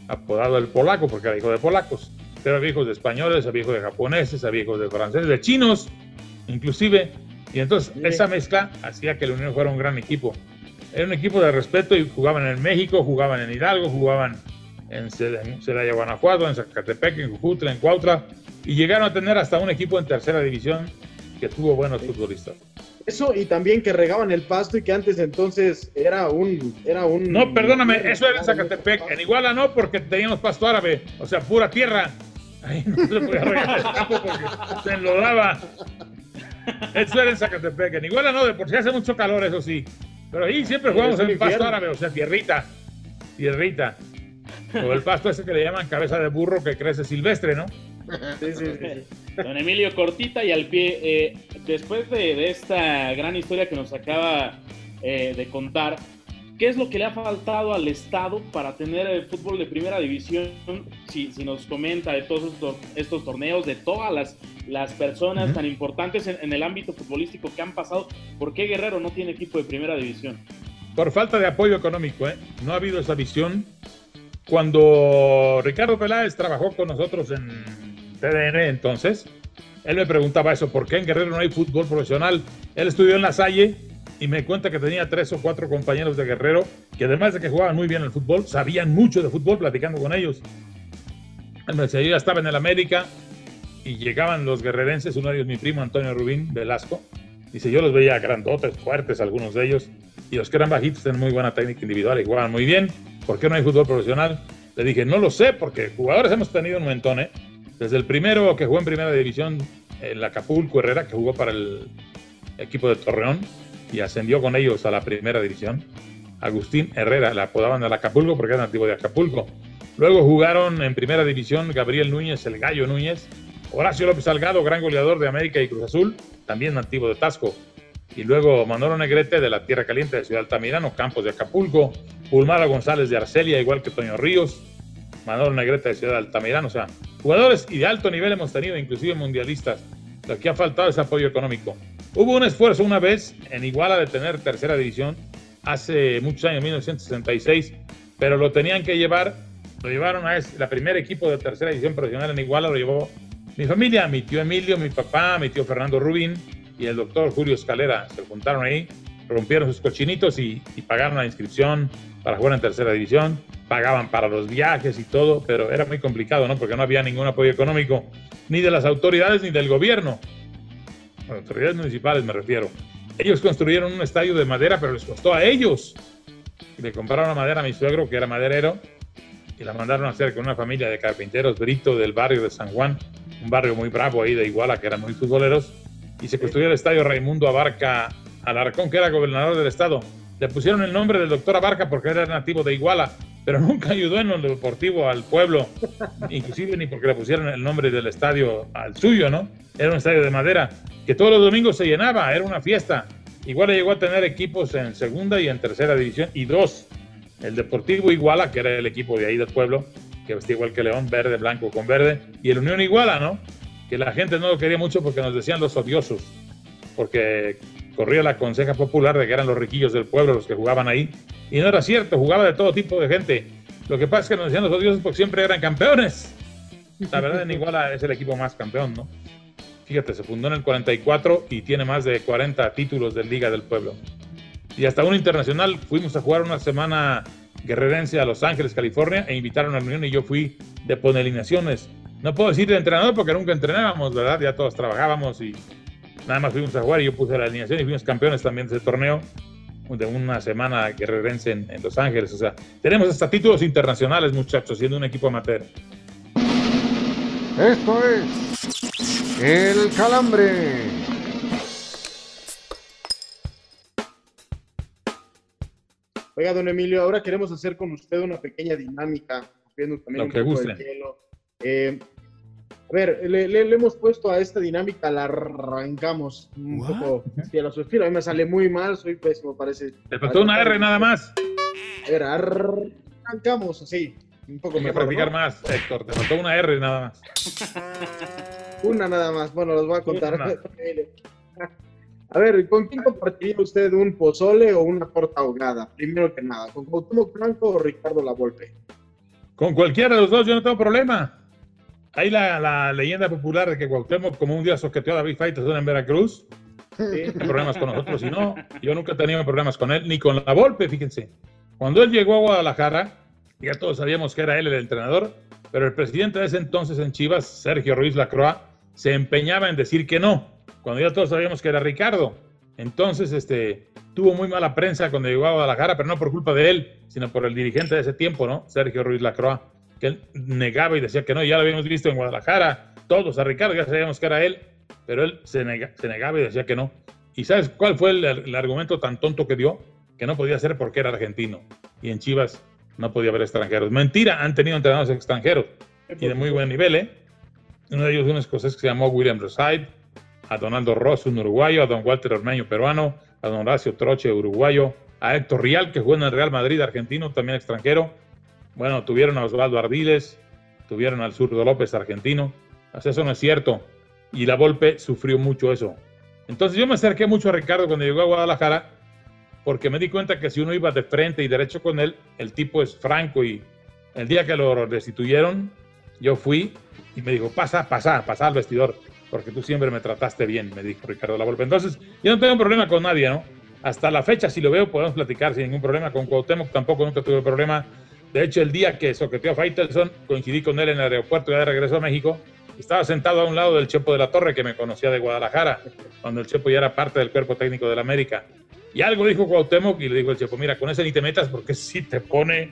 apodado el polaco porque era hijo de polacos. Pero había hijos de españoles, había hijos de japoneses, había hijos de franceses, de chinos, inclusive. Y entonces esa mezcla hacía que la Unión fuera un gran equipo. Era un equipo de respeto y jugaban en México, jugaban en Hidalgo, jugaban en Celaya, Guanajuato, en Zacatepec, en Jujutla, en Cuautla. Y llegaron a tener hasta un equipo en tercera división que tuvo buenos futbolistas. Eso y también que regaban el pasto y que antes entonces era un era un No, perdóname, eso era en Zacatepec. En Iguala no, porque teníamos pasto árabe, o sea, pura tierra. Ahí no se podía regar el campo porque se enlodaba. Eso era en Zacatepec. En Iguala no, de por sí hace mucho calor, eso sí. Pero ahí siempre jugamos en pasto árabe, o sea, tierrita. Tierrita. O el pasto ese que le llaman cabeza de burro que crece silvestre, ¿no? Sí, sí, sí. Don Emilio, cortita y al pie. Eh, después de, de, esta gran historia que nos acaba eh, de contar, ¿qué es lo que le ha faltado al Estado para tener el fútbol de primera división? Si, si nos comenta de todos estos, estos, torneos, de todas las, las personas uh -huh. tan importantes en, en, el ámbito futbolístico que han pasado, ¿por qué Guerrero no tiene equipo de primera división? Por falta de apoyo económico, ¿eh? No ha habido esa visión. Cuando Ricardo Peláez trabajó con nosotros en TDN entonces, él me preguntaba eso, ¿por qué en Guerrero no hay fútbol profesional? Él estudió en la Salle y me cuenta que tenía tres o cuatro compañeros de Guerrero que además de que jugaban muy bien el fútbol, sabían mucho de fútbol platicando con ellos. Él me decía, yo ya estaba en el América y llegaban los guerrerenses, uno de ellos mi primo Antonio Rubín Velasco, dice, yo los veía grandotes, fuertes algunos de ellos, y los que eran bajitos tenían muy buena técnica individual y jugaban muy bien, ¿por qué no hay fútbol profesional? Le dije, no lo sé, porque jugadores hemos tenido un montón, ¿eh? Desde el primero que jugó en primera división, el Acapulco Herrera, que jugó para el equipo de Torreón y ascendió con ellos a la primera división. Agustín Herrera, le apodaban al Acapulco porque era nativo de Acapulco. Luego jugaron en primera división Gabriel Núñez, el Gallo Núñez, Horacio López Salgado, gran goleador de América y Cruz Azul, también nativo de Tasco. Y luego Manolo Negrete de la Tierra Caliente de Ciudad Altamirano, Campos de Acapulco, Pulmara González de Arcelia, igual que Toño Ríos, Manolo Negrete de Ciudad Altamirano, o sea, jugadores y de alto nivel hemos tenido, inclusive mundialistas. Lo que ha faltado es apoyo económico. Hubo un esfuerzo una vez en Iguala de tener tercera división, hace muchos años, 1966, pero lo tenían que llevar, lo llevaron a la primer equipo de tercera división profesional en Iguala, lo llevó mi familia, mi tío Emilio, mi papá, mi tío Fernando Rubín y el doctor Julio Escalera. Se juntaron ahí, rompieron sus cochinitos y, y pagaron la inscripción para jugar en tercera división, pagaban para los viajes y todo, pero era muy complicado, ¿no? Porque no había ningún apoyo económico, ni de las autoridades ni del gobierno. Autoridades municipales me refiero. Ellos construyeron un estadio de madera, pero les costó a ellos. Le compraron la madera a mi suegro, que era maderero, y la mandaron a hacer con una familia de carpinteros Brito del barrio de San Juan, un barrio muy bravo ahí de Iguala, que eran muy futboleros, y se construyó el estadio Raimundo Abarca Alarcón, que era gobernador del estado. Le pusieron el nombre del doctor Abarca porque era nativo de Iguala, pero nunca ayudó en lo deportivo al pueblo, inclusive ni porque le pusieron el nombre del estadio al suyo, ¿no? Era un estadio de madera que todos los domingos se llenaba, era una fiesta. Iguala llegó a tener equipos en segunda y en tercera división y dos. El Deportivo Iguala, que era el equipo de ahí del pueblo, que vestía igual que León, verde, blanco con verde, y el Unión Iguala, ¿no? Que la gente no lo quería mucho porque nos decían los odiosos, porque corría la conseja popular de que eran los riquillos del pueblo los que jugaban ahí, y no era cierto, jugaba de todo tipo de gente. Lo que pasa es que nos decían los odiosos porque siempre eran campeones. La verdad, en Iguala es el equipo más campeón, ¿no? Fíjate, se fundó en el 44 y tiene más de 40 títulos de Liga del Pueblo. Y hasta un internacional fuimos a jugar una semana guerrerense a Los Ángeles, California, e invitaron a la reunión y yo fui de ponelizaciones. No puedo decir de entrenador porque nunca entrenábamos, ¿verdad? Ya todos trabajábamos y nada más fuimos a jugar y yo puse la alineación y fuimos campeones también de ese torneo de una semana guerrerense en, en Los Ángeles. O sea, tenemos hasta títulos internacionales, muchachos, siendo un equipo amateur. Esto es El Calambre. Oiga, don Emilio, ahora queremos hacer con usted una pequeña dinámica, viendo también Lo un que poco guste. del cielo. Eh, a ver, le, le- le hemos puesto a esta dinámica, la arrancamos un What? poco fiel a su estilo. A mí me sale muy mal, soy pésimo, parece. Le faltó una R nada más. A ver, arrancamos así, un poco mejor. practicar ¿no? más, Héctor. Te faltó una R nada más. Una nada más, bueno, los voy a contar. A ver, ¿con quién compartiría usted un pozole o una torta ahogada? Primero que nada, ¿con Cuauhtémoc Blanco o Ricardo Lavolpe? Con cualquiera de los dos yo no tengo problema. Hay la, la leyenda popular de que Cuauhtémoc, como un día soqueteó a David Faitelson en Veracruz, Sí. problemas con nosotros. Y no, yo nunca he tenido problemas con él, ni con la Volpe, fíjense. Cuando él llegó a Guadalajara, ya todos sabíamos que era él el entrenador, pero el presidente de ese entonces en Chivas, Sergio Ruiz Lacroix, se empeñaba en decir que no, cuando ya todos sabíamos que era Ricardo. Entonces, este, tuvo muy mala prensa cuando llegó a Guadalajara, pero no por culpa de él, sino por el dirigente de ese tiempo, ¿no? Sergio Ruiz Lacroix, que él negaba y decía que no, ya lo habíamos visto en Guadalajara, todos a Ricardo, ya sabíamos que era él, pero él se, nega- se negaba y decía que no. ¿Y sabes cuál fue el, el argumento tan tonto que dio? Que no podía ser porque era argentino. Y en Chivas no podía haber extranjeros. Mentira, han tenido entrenadores extranjeros y de muy buen nivel, ¿eh? Uno de ellos un escocés que se llamó William Reside, a Donaldo Ross, un uruguayo, a don Walter Ormeño, peruano, a don Horacio Troche, uruguayo, a Héctor Rial, que jugó en el Real Madrid, argentino, también extranjero. Bueno, tuvieron a Osvaldo Ardiles, tuvieron al Zurdo López, argentino. Sea, eso no es cierto. Y la Volpe sufrió mucho eso. Entonces yo me acerqué mucho a Ricardo cuando llegó a Guadalajara, porque me di cuenta que si uno iba de frente y derecho con él, el tipo es franco y el día que lo restituyeron, yo fui y me dijo, pasa, pasa, pasa al vestidor, porque tú siempre me trataste bien, me dijo Ricardo Lavolpe. Entonces, yo no tengo problema con nadie, ¿no? Hasta la fecha, si lo veo, podemos platicar sin ningún problema. Con Cuauhtémoc tampoco nunca tuve problema. De hecho, el día que soqueteó a Faitelson, coincidí con él en el aeropuerto ya de regreso a México. Estaba sentado a un lado del Chepo de la Torre, que me conocía de Guadalajara, cuando el Chepo ya era parte del cuerpo técnico de la América. Y algo dijo Cuauhtémoc y le dijo el Chepo, mira, con ese ni te metas porque si te pone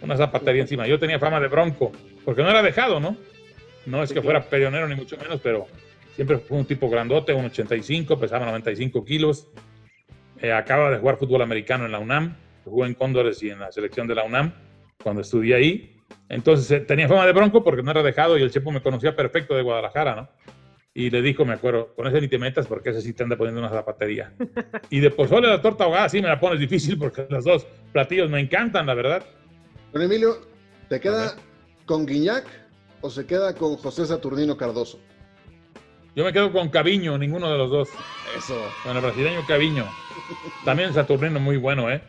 una zapatería encima. Yo tenía fama de bronco, porque no era dejado, ¿no? No es que fuera peleonero ni mucho menos, pero siempre fue un tipo grandote, un 85, pesaba 95 kilos. Eh, acaba de jugar fútbol americano en la UNAM, jugó en Cóndores y en la selección de la UNAM cuando estudié ahí. Entonces eh, tenía fama de bronco porque no era dejado y el Chepo me conocía perfecto de Guadalajara, ¿no? Y le dijo, me acuerdo, con ese ni te metas porque ese sí te anda poniendo una zapatería. y de pozole la torta ahogada sí me la pones difícil porque los dos platillos me encantan, la verdad. Don Emilio, ¿te queda con Guiñac o se queda con José Saturnino Cardoso? Yo me quedo con Caviño, ninguno de los dos. Eso. Con el brasileño Caviño. También Saturnino muy bueno, ¿eh?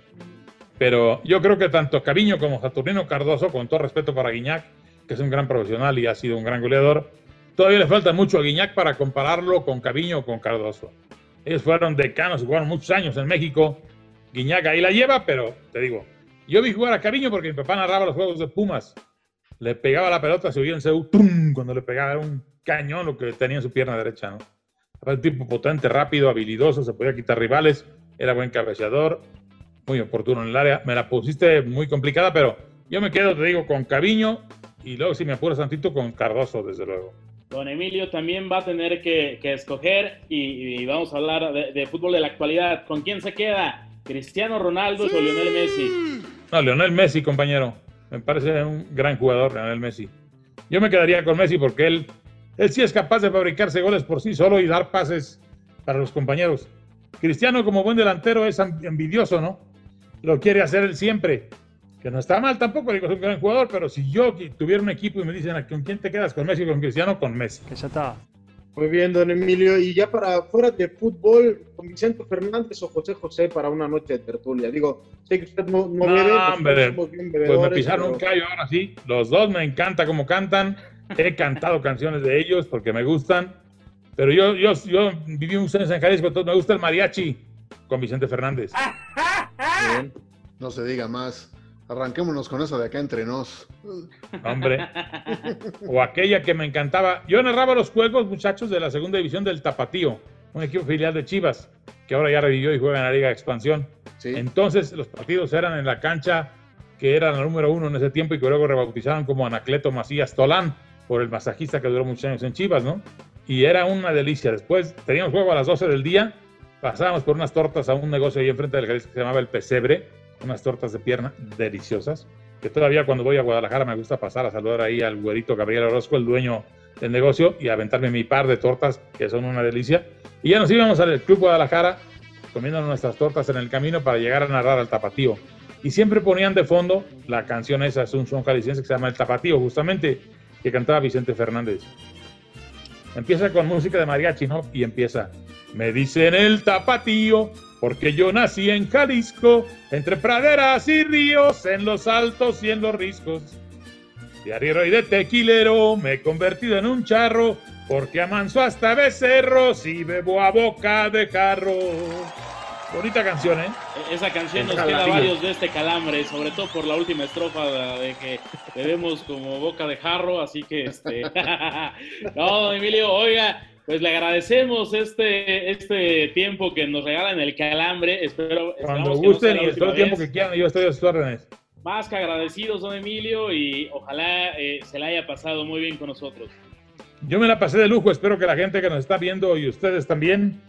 Pero yo creo que tanto Caviño como Saturnino Cardoso, con todo respeto para Guiñac, que es un gran profesional y ha sido un gran goleador, todavía le falta mucho a Guiñac para compararlo con Caviño o con Cardoso. Ellos fueron decanos, jugaron muchos años en México. Guiñac ahí la lleva, pero te digo, yo vi jugar a Caviño porque mi papá narraba los juegos de Pumas. Le pegaba la pelota, se oía en Seúl, ¡tum! cuando le pegaba era un cañón lo que tenía en su pierna derecha, ¿no? Era un tipo potente, rápido, habilidoso, se podía quitar rivales, era buen cabeceador, muy oportuno en el área. Me la pusiste muy complicada, pero yo me quedo, te digo, con Caviño y luego, si me apuras tantito, con Cardoso, desde luego. Don Emilio también va a tener que, que escoger y, y, vamos a hablar de, de, fútbol de la actualidad. ¿Con quién se queda? ¿Cristiano Ronaldo sí. o Lionel Messi? No, Lionel Messi, compañero. Me parece un gran jugador, Lionel Messi. Yo me quedaría con Messi porque él, él sí es capaz de fabricarse goles por sí solo y dar pases para los compañeros. Cristiano, como buen delantero, es envidioso, ¿no? Lo quiere hacer él siempre. Que no está mal tampoco, digo, es un gran jugador, pero si yo tuviera un equipo y me dicen, ¿con quién te quedas? ¿Con Messi o con Cristiano? Con Messi. Que ya está. Muy bien, don Emilio. Y ya para fuera de fútbol, con Vicente Fernández o José José para una noche de tertulia. Digo, sé que usted no, no, no bebe, hombre, pues, pues me pisaron pero... un callo ahora sí. Los dos me encanta cómo cantan. He cantado canciones de ellos porque me gustan. Pero yo, yo, yo viví un años en Jalisco, entonces me gusta el mariachi con Vicente Fernández. Bien. No se diga más. Arranquémonos con eso de acá entre nos. Hombre. O aquella que me encantaba. Yo narraba los juegos, muchachos, de la segunda división del Tapatío, un equipo filial de Chivas, que ahora ya revivió y juega en la Liga de Expansión. Sí. Entonces, los partidos eran en la cancha que era la número uno en ese tiempo y que luego rebautizaron como Anacleto Macías Tolán, por el masajista que duró muchos años en Chivas, ¿no? Y era una delicia. Después teníamos juego a las 12 del día, pasábamos por unas tortas a un negocio ahí enfrente del Jalisco que se llamaba El Pesebre unas tortas de pierna deliciosas, que todavía cuando voy a Guadalajara me gusta pasar a saludar ahí al güerito Gabriel Orozco, el dueño del negocio, y aventarme mi par de tortas, que son una delicia. Y ya nos íbamos al Club Guadalajara comiendo nuestras tortas en el camino para llegar a narrar al Tapatío. Y siempre ponían de fondo la canción esa, es un son jalisciense que se llama El Tapatío, justamente, que cantaba Vicente Fernández. Empieza con música de mariachi, ¿no? Y empieza, me dicen el Tapatío, porque yo nací en Jalisco, entre praderas y ríos, en los altos y en los riscos. De arriero y de tequilero me he convertido en un charro, porque amanso hasta becerros y bebo a boca de carro. Bonita canción, ¿eh? Esa canción nos queda varios de este calambre, sobre todo por la última estrofa de que bebemos como boca de jarro, así que este... no, Emilio, oiga, pues le agradecemos este, este tiempo que nos regalan el calambre. Espero Cuando gusten no y todo el tiempo que quieran, yo estoy a sus órdenes. Más que agradecidos, don Emilio, y ojalá eh, se la haya pasado muy bien con nosotros. Yo me la pasé de lujo, espero que la gente que nos está viendo y ustedes también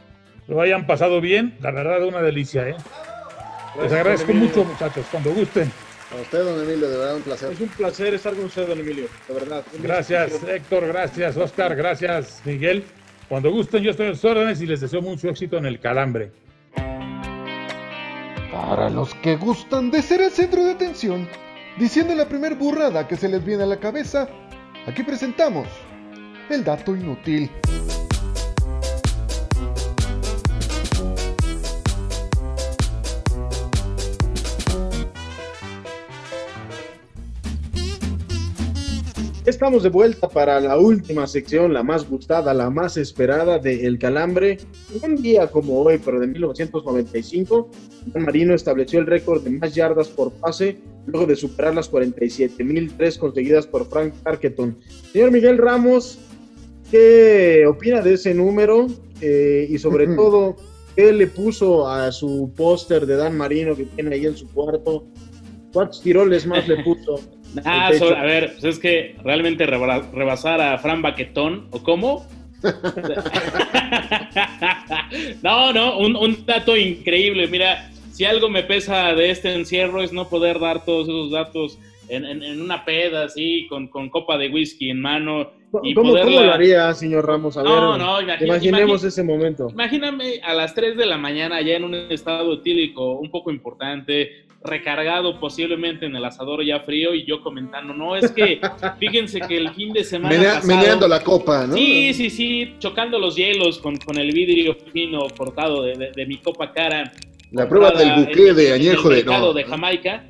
lo hayan pasado bien. La verdad, una delicia, ¿eh? Gracias, Les agradezco mucho, muchachos, cuando gusten. A usted, don Emilio, de verdad un placer. Es un placer estar con usted, don Emilio, de verdad. Gracias, Héctor, gracias, Oscar, gracias, Miguel. Cuando gusten, yo estoy a sus órdenes y les deseo mucho éxito en el calambre. Para los que gustan de ser el centro de atención, diciendo la primer burrada que se les viene a la cabeza, aquí presentamos el dato inútil. Estamos de vuelta para la última sección, la más gustada, la más esperada de El Calambre. Un día como hoy, pero de 1995, Juan Marino estableció el récord de más yardas por pase, luego de superar las 47.003 conseguidas por Frank Tarkenton. Señor Miguel Ramos, ¿qué opina de ese número? Eh, y sobre todo, ¿qué le puso a su póster de Dan Marino que tiene ahí en su cuarto? ¿Cuántos tiroles más le puso? Ah, so, a ver, pues es que realmente rebasar a Fran Baquetón, ¿o cómo? no, no, un, un, dato increíble. Mira, si algo me pesa de este encierro es no poder dar todos esos datos en, en, en una peda así, con, con, copa de whisky en mano. Y ¿Cómo, poderla... ¿Cómo, lo haría, señor Ramos? A no, ver, no, imagine, imaginemos ese momento. Imagíname a las 3 de la mañana ya en un estado etílico un poco importante, recargado posiblemente en el asador ya frío y yo comentando, no, es que fíjense que el fin de semana Menea, pasado, meneando la copa, ¿no? Sí, sí, sí, chocando los hielos con, con el vidrio fino cortado de, de, de, mi copa cara. La prueba del buque de añejo de- no. de Jamaica.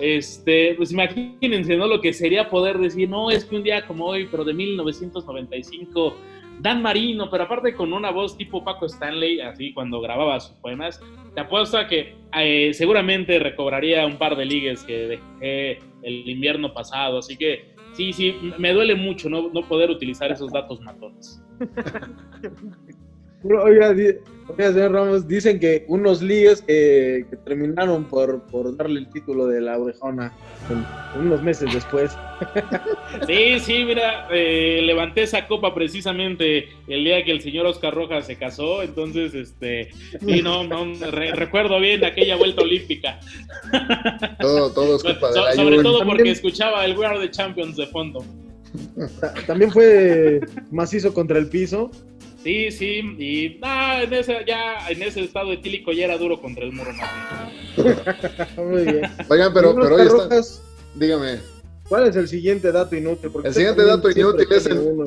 Este, pues imagínense, ¿no? Lo que sería poder decir, no, es que un día como hoy, pero de 1995, Dan Marino, pero aparte con una voz tipo Paco Stanley, así cuando grababa sus poemas, te apuesto a que eh, seguramente recobraría un par de ligues que dejé el invierno pasado, así que sí, sí, me duele mucho no, no poder utilizar esos datos matones. Oiga, oiga, señor Ramos, dicen que unos líos que, que terminaron por, por darle el título de la orejona unos meses después. Sí, sí, mira, eh, levanté esa copa precisamente el día que el señor Oscar Rojas se casó, entonces, este, sí, no, no, re- recuerdo bien aquella vuelta olímpica, Todo, todo es culpa de la sobre Jun. todo porque También- escuchaba el We Are the Champions de fondo. Ta- También fue macizo contra el piso. Sí, sí, y ah, en ese, ya en ese estado etílico ya era duro contra el muro más. Muy bien. Oigan, pero, pero hoy está. Dígame. ¿Cuál es el siguiente dato inútil? Porque El siguiente dato inútil es uno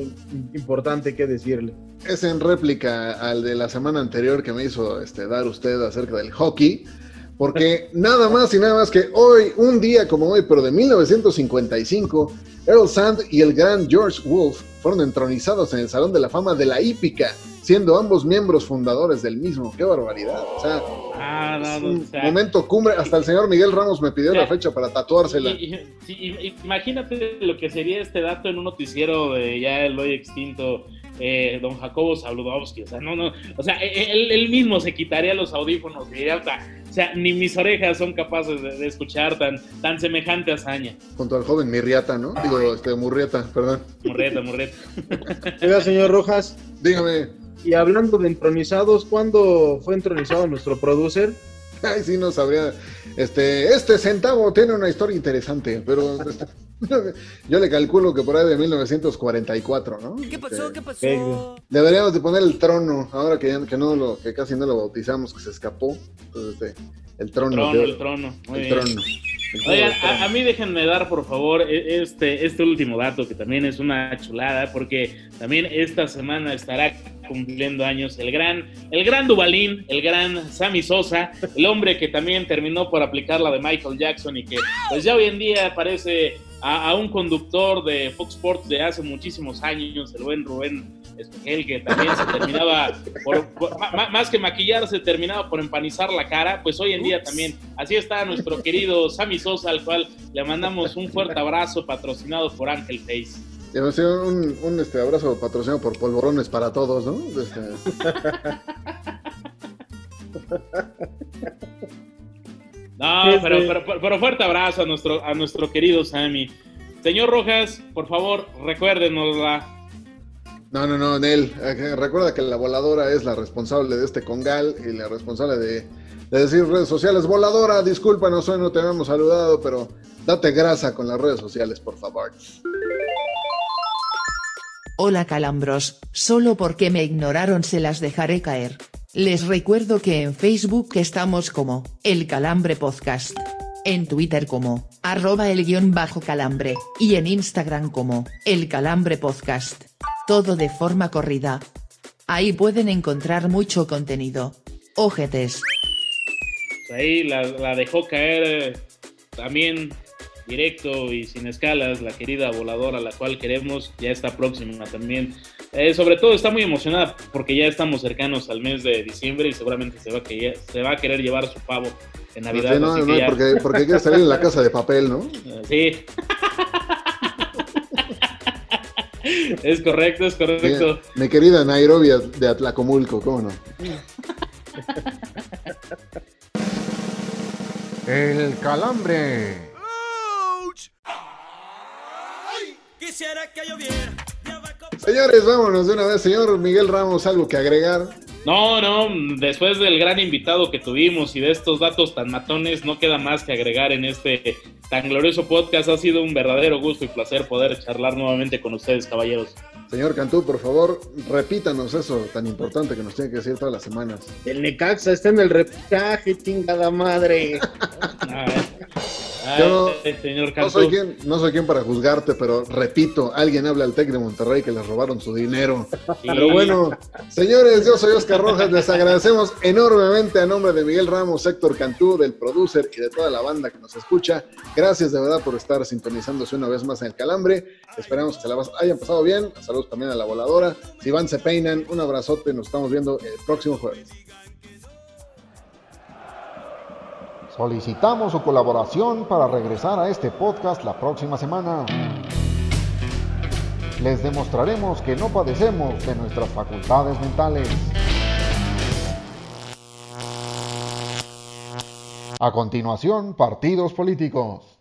importante que decirle. Es en réplica al de la semana anterior que me hizo este, dar usted acerca del hockey. Porque nada más y nada más que hoy, un día como hoy, pero de 1955, Earl Sand y el gran George Wolf fueron entronizados en el Salón de la Fama de la Hípica, siendo ambos miembros fundadores del mismo. ¡Qué barbaridad! O sea, Ah, no, es un o sea, momento cumbre. Hasta el señor Miguel Ramos me pidió la fecha para tatuársela. Y- y- sí, y- imagínate lo que sería este dato en un noticiero de ya el hoy extinto eh, don Jacobo Saludowski. O sea, no, no, o sea, e- él, él mismo se quitaría los audífonos y diría, o sea, o sea, ni mis orejas son capaces de, de escuchar tan, tan semejante hazaña. Junto al joven Mirriata, ¿no? Digo, este, Murrieta, perdón. Murreta, murreta. Oiga, señor Rojas, Dígame. y hablando de entronizados, ¿cuándo fue entronizado nuestro producer? Ay, sí, no sabría. Este, este centavo tiene una historia interesante, pero este, yo le calculo que por ahí de 1944, ¿no? ¿Qué pasó? Este, ¿Qué pasó? Deberíamos de poner el trono, ahora que, ya- que no lo, que casi no lo bautizamos, que se escapó. Entonces, este, el trono. El trono. Muy el bien. trono. El trono Oigan, del trono. a, a mí déjenme dar por favor e- este, este último dato que también es una chulada porque también esta semana estará cumpliendo años el gran, el gran Dubalín, el gran Sammy Sosa, el hombre que también terminó por aplicar la de Michael Jackson y que pues ya hoy en día parece a, a un conductor de Fox Sports de hace muchísimos años, el buen Rubén Espejel, que también se terminaba, por, por- más que maquillarse, terminaba por empanizar la cara, pues hoy en día también, así está nuestro querido Sammy Sosa, al cual le mandamos un fuerte abrazo patrocinado por Ángel Face. Y me hacía un, un, este, abrazo patrocinado por polvorones para todos, ¿no? Este, No, pero, pero fuerte abrazo a nuestro, a nuestro querido Sammy. Señor Rojas, por favor, recuérdenosla. No, no, no, Nel. eh, Recuerda que la voladora es la responsable de este congal y la responsable de, de decir redes sociales. Voladora, discúlpanos, hoy no te habíamos saludado, pero date grasa con las redes sociales, por favor. Hola calambros, solo porque me ignoraron se las dejaré caer. Les recuerdo que en Facebook estamos como, El Calambre Podcast. En Twitter como, arroba el guion bajo calambre, y en Instagram como, El Calambre Podcast. Todo de forma corrida. Ahí pueden encontrar mucho contenido. Ojetes. Pues ahí la, dejó caer eh, también directo y sin escalas la querida voladora, la cual queremos, ya está próxima también. Eh, sobre todo está muy emocionada porque ya estamos cercanos al mes de diciembre y seguramente se va a, que, se va a querer llevar su pavo en Navidad. Sí, no, así no, que ya- porque, porque quiere salir en la casa de papel, ¿no? Sí. es correcto, es correcto. Sí, mi querida Nairobi de Atlacomulco, ¿cómo no? El calambre. Señores, vámonos de una vez. Señor Miguel Ramos, ¿algo que agregar? No, no, después del gran invitado que tuvimos y de estos datos tan matones, no queda más que agregar en este tan glorioso podcast. Ha sido un verdadero gusto y placer poder charlar nuevamente con ustedes, caballeros. Señor Cantú, por favor, repítanos eso tan importante que nos tiene que decir todas las semanas. El Necaxa está en el repechaje, chingada madre. Ah, Yo Ay, señor no Cantú. soy, quien, no soy quien para juzgarte, pero repito, alguien habla al Tec de Monterrey que les robaron su dinero. Sí. Pero bueno, señores, yo soy Oscar Rojas, les agradecemos enormemente a nombre de Miguel Ramos, Héctor Cantú, del producer y de toda la banda que nos escucha. Gracias de verdad por estar sintonizándose una vez más en el Calambre. Esperamos que se la hayan pasado bien. También a la voladora. Si van, se peinan. Un abrazote. Nos estamos viendo el próximo jueves. Solicitamos su colaboración para regresar a este podcast la próxima semana. Les demostraremos que no padecemos de nuestras facultades mentales. A continuación, partidos políticos.